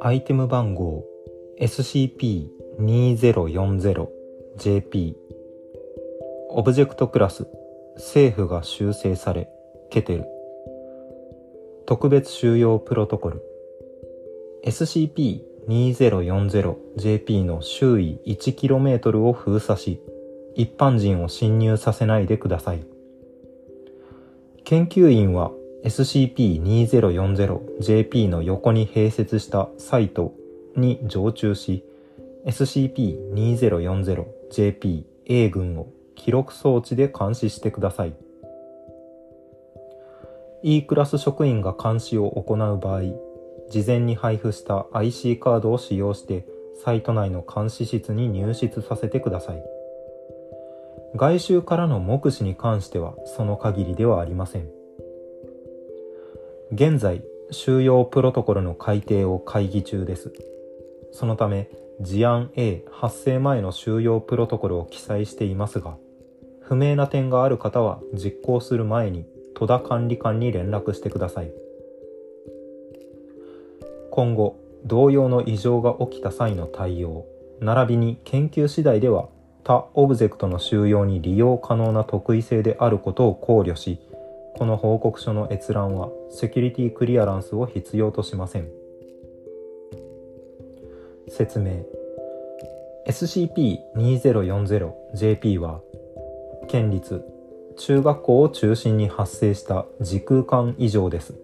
アイテム番号 SCP-2040JP オブジェクトクラス政府が修正されケテル特別収容プロトコル。SCP-2040JP の周囲 1km を封鎖し一般人を侵入させないでください。研究員は SCP-2040JP の横に併設したサイトに常駐し SCP-2040JP A 群を記録装置で監視してください。E クラス職員が監視を行う場合事前に配布した IC カードを使用してサイト内の監視室に入室させてください。外周からの目視に関してはその限りではありません。現在収容プロトコルの改定を会議中です。そのため事案 A 発生前の収容プロトコルを記載していますが不明な点がある方は実行する前に戸田管理官に連絡してください。今後同様の異常が起きた際の対応並びに研究次第では他オブジェクトの収容に利用可能な特異性であることを考慮しこの報告書の閲覧はセキュリティクリアランスを必要としません。説明。SCP-2040JP は県立中学校を中心に発生した時空間異常です。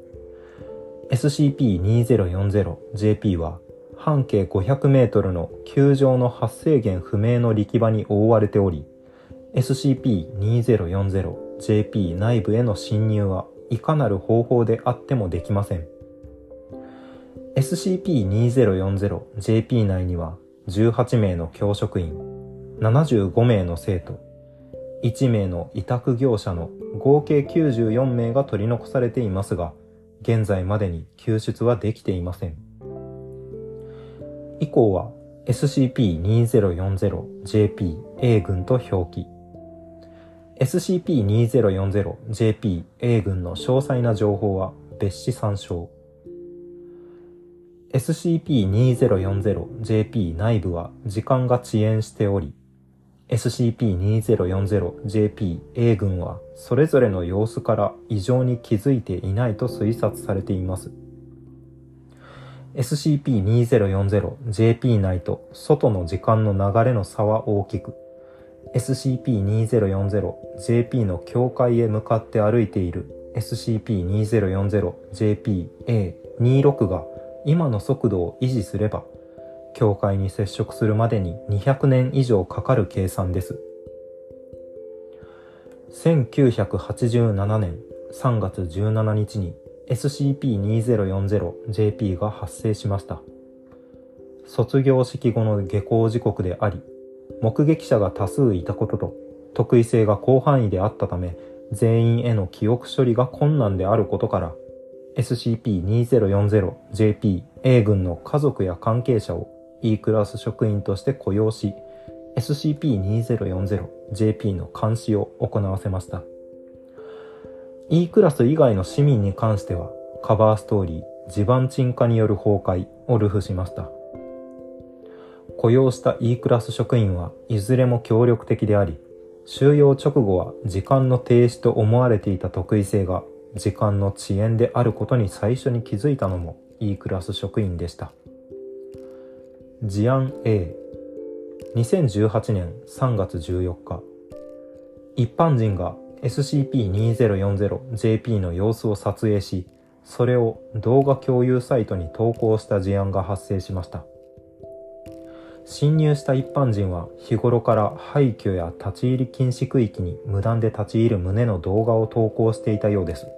SCP-2040JP は半径 500m の球状の発生源不明の力場に覆われており SCP-2040 JP 内部への侵入はいかなる方法であってもできません。SCP-2040JP 内には18名の教職員75名の生徒1名の委託業者の合計94名が取り残されていますが現在までに救出はできていません。以降は SCP-2040JP A 群と表記。SCP-2040JP-A 群の詳細な情報は別紙参照。SCP-2040JP 内部は時間が遅延しており SCP-2040JP-A 群はそれぞれの様子から異常に気づいていないと推察されています。SCP-2040JP 内と外の時間の流れの差は大きく。SCP-2040JP の境界へ向かって歩いている。SCP-2040JP-A26 が今の速度を維持すれば境界に接触するまでに200年以上かかる計算です。1987年3月17日に SCP-2040JP が発生しました。卒業式後の下校時刻であり目撃者が多数いたことと特異性が広範囲であったため全員への記憶処理が困難であることから SCP-2040JP A 群の家族や関係者を E クラス職員として雇用し SCP-2040JP の監視を行わせました。E クラス以外の市民に関してはカバーストーリー地盤沈下による崩壊をルフしました。雇用した E クラス職員はいずれも協力的であり、収容直後は時間の停止と思われていた特異性が時間の遅延であることに最初に気づいたのも E クラス職員でした。事案 A2018 年3月14日。一般人が SCP-2040JP の様子を撮影しそれを動画共有サイトに投稿した事案が発生しました侵入した一般人は日頃から廃墟や立ち入り禁止区域に無断で立ち入る旨の動画を投稿していたようです。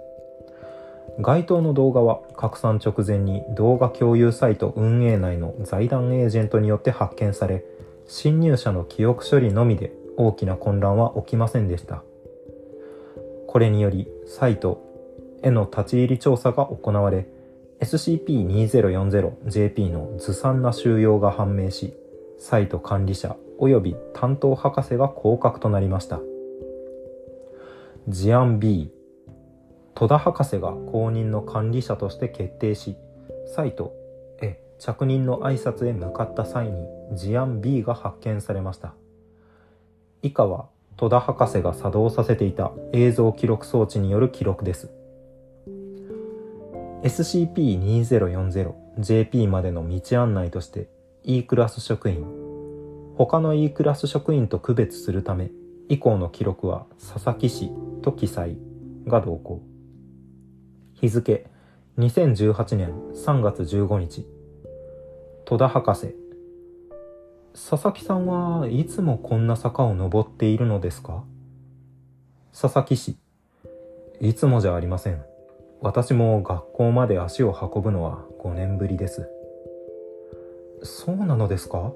該当の動画は拡散直前に動画共有サイト運営内の財団エージェントによって発見され、侵入者の記憶処理のみで大きな混乱は起きませんでした。これによりサイトへの立ち入り調査が行われ、SCP-2040JP のずさんな収容が判明し、サイト管理者及び担当博士が降格となりました。事案 B 戸田博士が公認の管理者として決定しサイトへ着任の挨拶へ向かった際に事案 B が発見されました以下は戸田博士が作動させていた映像記録装置による記録です。SCP-2040JP までの道案内として E クラス職員他の E クラス職員と区別するため以降の記録は佐々木氏と記載が同行。日付2018年3月15日。戸田博士佐々木さんはいつもこんな坂を登っているのですか？佐々木氏いつもじゃありません。私も学校まで足を運ぶのは5年ぶりです。そうなのですか？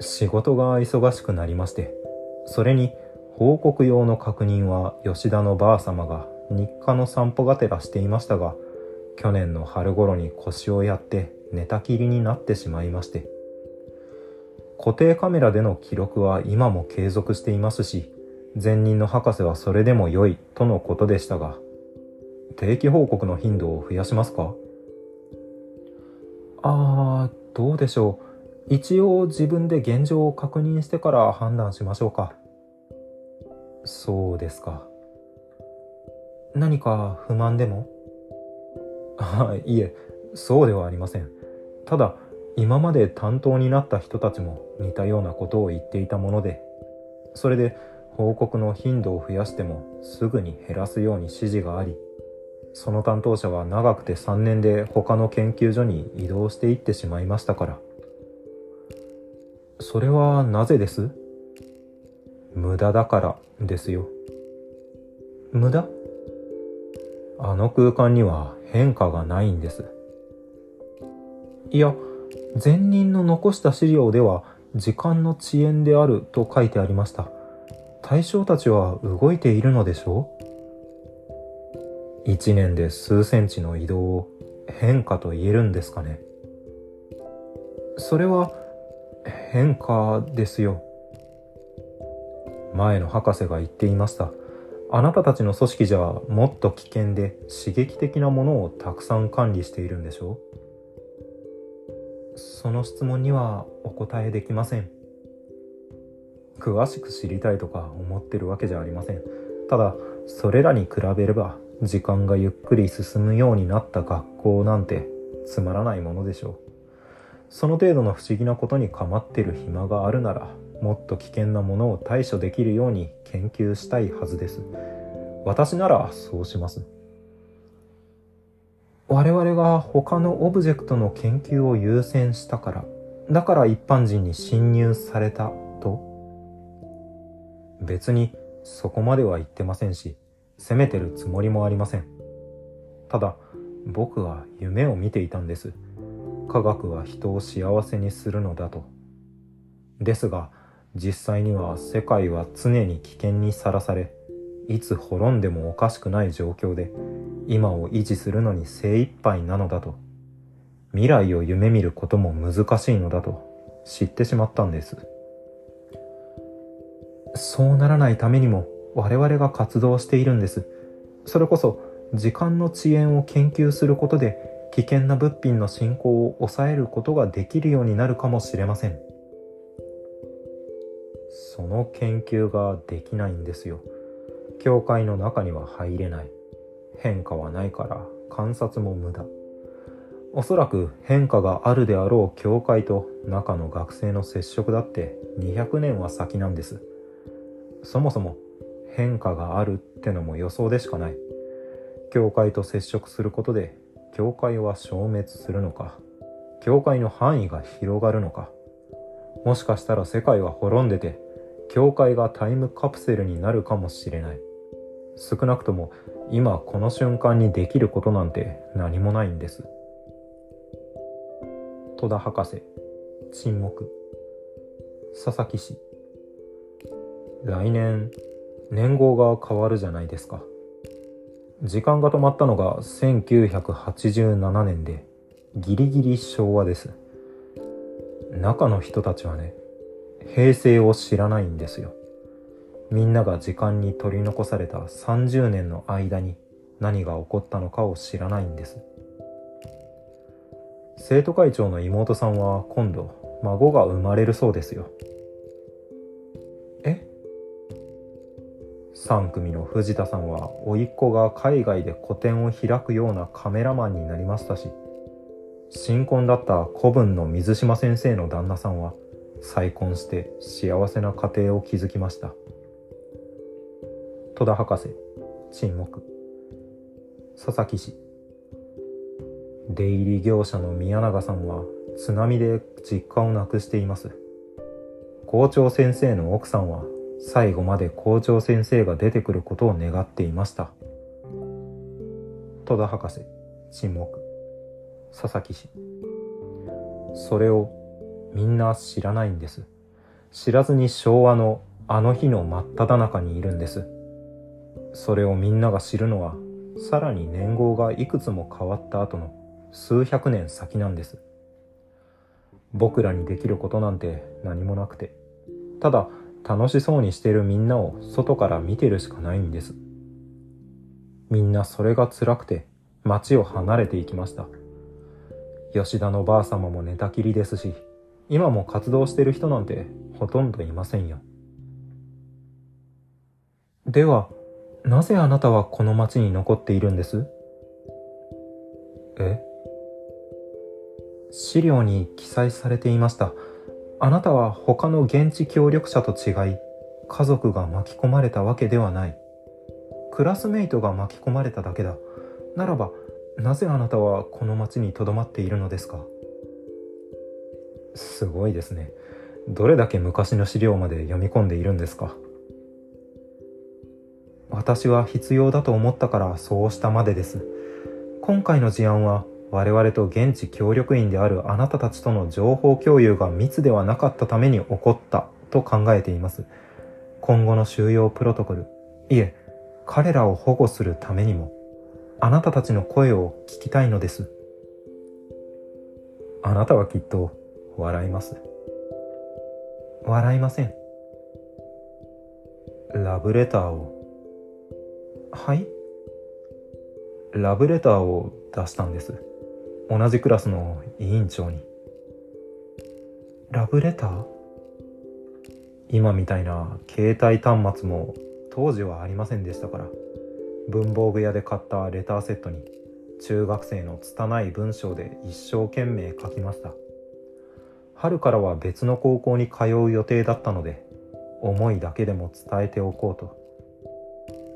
仕事が忙しくなりましてそれに報告用の確認は吉田のばあ様が日課の散歩がてらしていましたが去年の春頃に腰をやって寝たきりになってしまいまして固定カメラでの記録は今も継続していますし前任の博士はそれでも良いとのことでしたが定期報告の頻度を増やしますか？あーどうでしょう。一応自分で現状を確認してから判断しましょうか。そうですか。何か不満でも？あ いえそうではありません。ただ今まで担当になった人たちも似たようなことを言っていたものでそれで報告の頻度を増やしてもすぐに減らすように指示がありその担当者は長くて3年で他の研究所に移動していってしまいましたから。それはなぜです？無駄だからですよ。無駄？あの空間には変化がないんです。いや前任の残した資料では時間の遅延であると書いてありました。対象たちは動いているのでしょう？1年で数センチの移動を変化と言えるんですかね。それは変化ですよ。前の博士が言っていました。あなたたちの組織じゃもっと危険で刺激的なものをたくさん管理しているんでしょう？その質問にはお答えできません。詳しく知りたいとか思ってるわけじゃありません。ただそれらに比べれば時間がゆっくり進むようになった学校なんてつまらないものでしょう。その程度の不思議なことに構ってる暇があるならもっと危険なものを対処できるように研究したいはずです。私ならそうします。我々が他のオブジェクトの研究を優先したから、だから一般人に侵入されたと別にそこまでは言ってませんし、責めてるつもりもありません。ただ、僕は夢を見ていたんです。科学は人を幸せにするのだと。ですが、実際には世界は常に危険にさらされ、いつ滅んでもおかしくない状況で今を維持するのに精一杯なのだと。未来を夢見ることも難しいのだと知ってしまったんです。そうならないためにも我々が活動しているんです。それこそ時間の遅延を研究することで危険な物品の進行を抑えることができるようになるかもしれません。その研究ができないんですよ。教会の中には入れない。変化はないから観察も無駄。おそらく変化があるであろう教会と中の学生の接触だって200年は先なんです。そもそも変化があるってのも予想でしかない。教会と接触することで教会は消滅するのか。教会の範囲が広がるのか。もしかしたら世界は滅んでて教会がタイムカプセルになるかもしれない。少なくとも今この瞬間にできることなんて何もないんです。戸田博士沈黙。佐々木氏。来年年号が変わるじゃないですか。時間が止まったのが1987年でギリギリ昭和です。中の人たちはね平成を知らないんですよ。みんなが時間に取り残された30年の間に何が起こったのかを知らないんです。生徒会長の妹さんは今度孫が生まれるそうですよ。え？3組の藤田さんは甥っ子が海外で個展を開くようなカメラマンになりましたし新婚だった古文の水島先生の旦那さんは再婚して幸せな家庭を築きました。戸田博士沈黙。佐々木氏。出入り業者の宮永さんは津波で実家を亡くしています。校長先生の奥さんは最後まで校長先生が出てくることを願っていました。戸田博士沈黙。佐々木氏。それをみんな知らないんです。知らずに昭和のあの日の真っ只中にいるんです。それをみんなが知るのはさらに年号がいくつも変わった後の数百年先なんです。僕らにできることなんて何もなくて。ただ楽しそうにしてるみんなを外から見てるしかないんです。みんなそれが辛くて町を離れていきました。吉田のばあ様も寝たきりですし今も活動してる人なんてほとんどいませんよ。ではなぜあなたはこの町に残っているんです？え？資料に記載されていました。あなたは他の現地協力者と違い、家族が巻き込まれたわけではない。クラスメイトが巻き込まれただけだ。ならば、なぜあなたはこの町に留まっているのですか？すごいですね。どれだけ昔の資料まで読み込んでいるんですか？私は必要だと思ったからそうしたまでです。今回の事案は我々と現地協力員であるあなたたちとの情報共有が密ではなかったために起こったと考えています。今後の収容プロトコル、いえ、彼らを保護するためにも、あなたたちの声を聞きたいのです。あなたはきっと笑います。笑いません。ラブレターを。はい。ラブレターを出したんです。同じクラスの委員長に。ラブレター？今みたいな携帯端末も当時はありませんでしたから。文房具屋で買ったレターセットに中学生の拙い文章で一生懸命書きました。春からは別の高校に通う予定だったので思いだけでも伝えておこうと。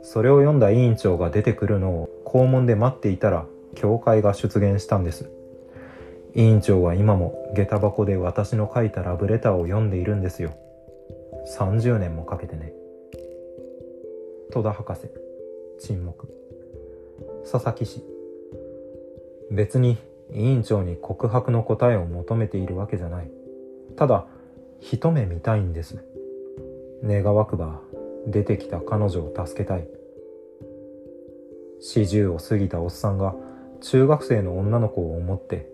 それを読んだ委員長が出てくるのを校門で待っていたら教会が出現したんです。委員長は今も下駄箱で私の書いたラブレターを読んでいるんですよ。30年もかけてね。戸田博士沈黙。佐々木氏。別に委員長に告白の答えを求めているわけじゃない。ただ一目見たいんです。願わくば出てきた彼女を助けたい。四十を過ぎたおっさんが中学生の女の子を思って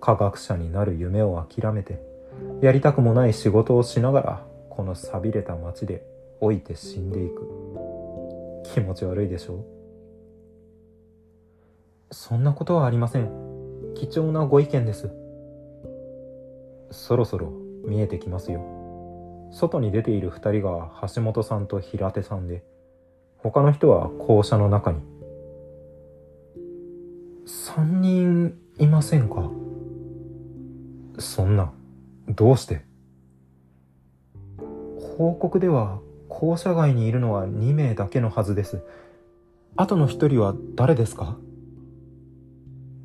科学者になる夢を諦めてやりたくもない仕事をしながらこの寂れた街で老いて死んでいく。気持ち悪いでしょ？うそんなことはありません。貴重なご意見です。そろそろ見えてきますよ。外に出ている2人が橋本さんと平手さんで他の人は校舎の中に。3人いませんか？そんな、どうして？報告では校舎外にいるのは2名だけのはずです。あとの1人は誰ですか？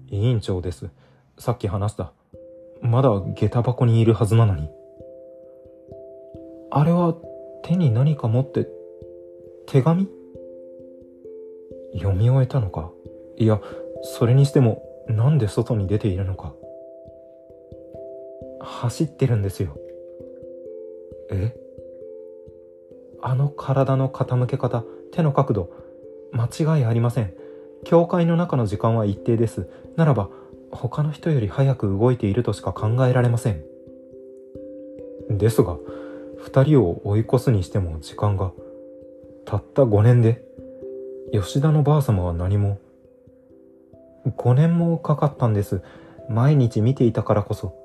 委員長です。さっき話した。まだ下駄箱にいるはずなのに。あれは手に何か持って、手紙？読み終えたのか？いや、それにしてもなんで外に出ているのか。走ってるんですよ。え？あの体の傾け方手の角度間違いありません。教会の中の時間は一定です。ならば他の人より早く動いているとしか考えられません。ですが2人を追い越すにしても時間がたった5年で吉田のばあ様は何も。5年もかかったんです。毎日見ていたからこそ、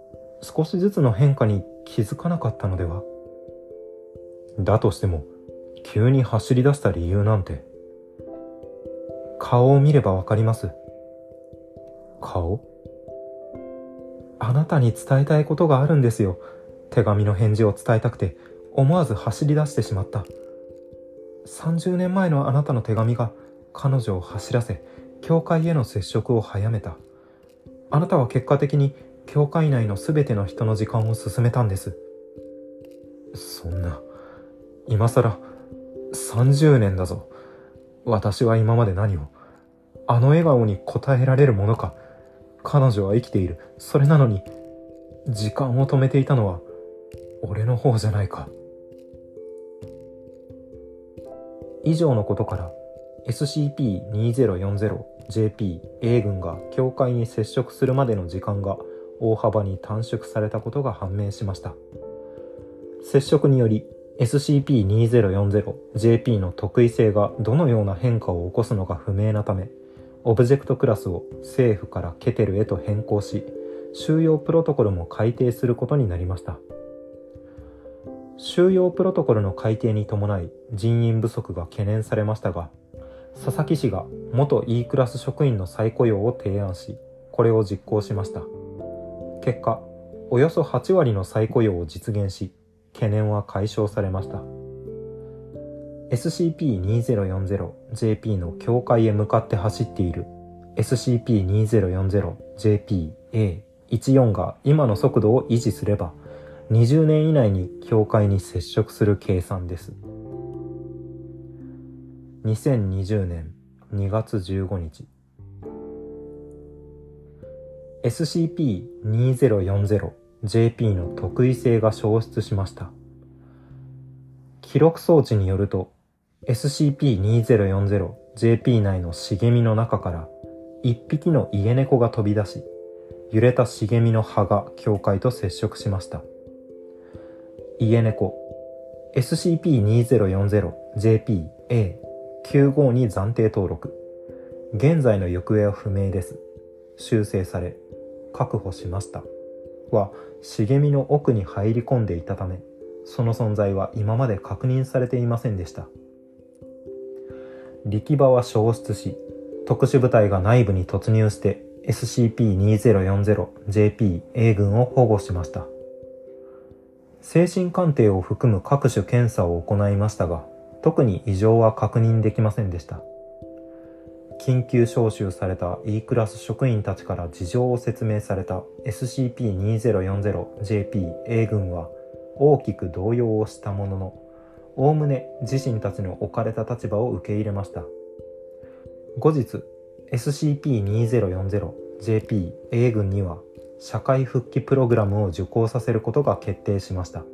少しずつの変化に気づかなかったのではだとしても、急に走り出した理由なんて。顔を見ればわかります。顔？あなたに伝えたいことがあるんですよ。手紙の返事を伝えたくて、思わず走り出してしまった。30年前のあなたの手紙が彼女を走らせ、教会への接触を早めた。あなたは結果的に教会内の全ての人の時間を進めたんです。そんな、今更、30年だぞ。私は今まで何を、あの笑顔に応えられるものか。彼女は生きている。それなのに、時間を止めていたのは、俺の方じゃないか。以上のことから SCP-2040JP A 軍が境界に接触するまでの時間が大幅に短縮されたことが判明しました。接触により SCP-2040JP の特異性がどのような変化を起こすのか不明なためオブジェクトクラスを政府からケテルへと変更し収容プロトコルも改定することになりました。収容プロトコルの改定に伴い人員不足が懸念されましたが佐々木氏が元 E クラス職員の再雇用を提案しこれを実行しました。結果およそ8割の再雇用を実現し懸念は解消されました。SCP-2040JP の境界へ向かって走っている。SCP-2040JP-A14 が今の速度を維持すれば20年以内に境界に接触する計算です。2020年2月15日 SCP-2040JP の特異性が消失しました。記録装置によると SCP-2040JP 内の茂みの中から一匹の家猫が飛び出し、揺れた茂みの葉が境界と接触しました。家猫 SCP-2040JPA 95に暫定登録。現在の行方は不明です。修正され確保しました。は茂みの奥に入り込んでいたためその存在は今まで確認されていませんでした。力場は消失し特殊部隊が内部に突入して SCP-2040-JP-A 群を保護しました。精神鑑定を含む各種検査を行いましたが、特に異常は確認できませんでした。緊急招集された E クラス職員たちから事情を説明された SCP-2040JP-A 軍は大きく動揺をしたものの、おおむね自身たちの置かれた立場を受け入れました。後日、SCP-2040JP-A 軍には社会復帰プログラムを受講させることが決定しました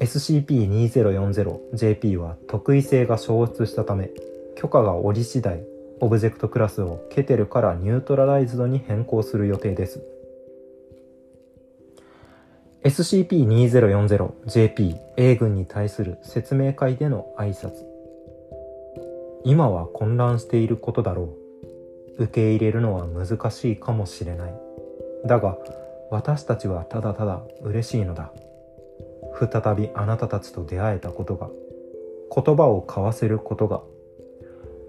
SCP-2040JP は特異性が消失したため許可が下り次第オブジェクトクラスをケテルからニュートラライズドに変更する予定です。SCP-2040JP-A 軍に対する説明会での挨拶。今は混乱していることだろう。受け入れるのは難しいかもしれない。だが私たちはただただ嬉しいのだ。再びあなたたちと出会えたことが言葉を交わせることが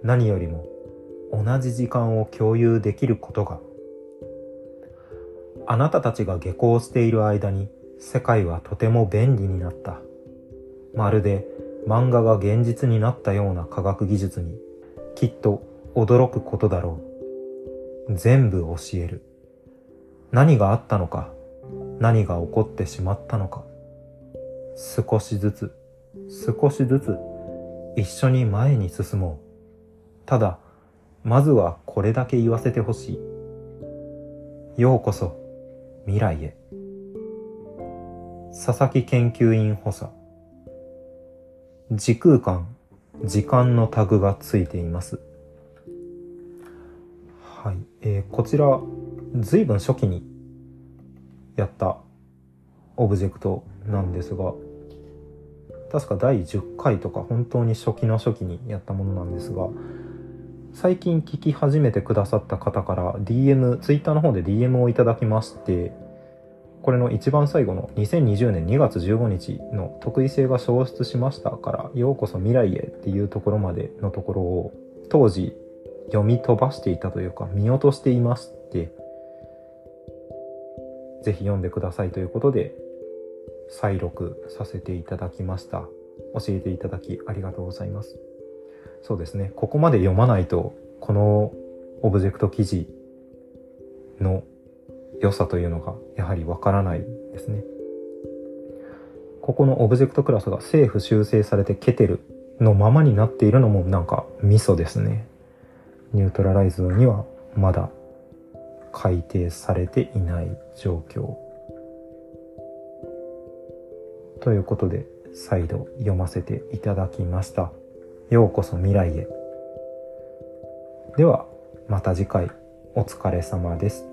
何よりも同じ時間を共有できることがあなたたちが下校している間に世界はとても便利になった。まるで漫画が現実になったような科学技術にきっと驚くことだろう。全部教える。何があったのか、何が起こってしまったのか、少しずつ、少しずつ一緒に前に進もう。ただ、まずはこれだけ言わせてほしい。ようこそ未来へ。佐々木研究員補佐。時空間、時間のタグがついています。はい。えー、こちら、随分初期にやったオブジェクトなんですが、確か第10回とか本当に初期の初期にやったものなんですが最近聞き始めてくださった方から DM、Twitter の方で DM をいただきまして、これの一番最後の2020年2月15日の得意性が消失しましたからようこそ未来へっていうところまでのところを当時読み飛ばしていたというか見落としていましてぜひ読んでくださいということで再録させていただきました。教えていただきありがとうございます。そうですね。ここまで読まないとこのオブジェクト記事の良さというのがやはりわからないですね。ここのオブジェクトクラスが政府修正されてケテルのままになっているのもなんかミソですね。 Neutralized にはまだ改定されていない状況。ということで再度読ませていただきました。ようこそ未来へ。ではまた次回。お疲れ様です。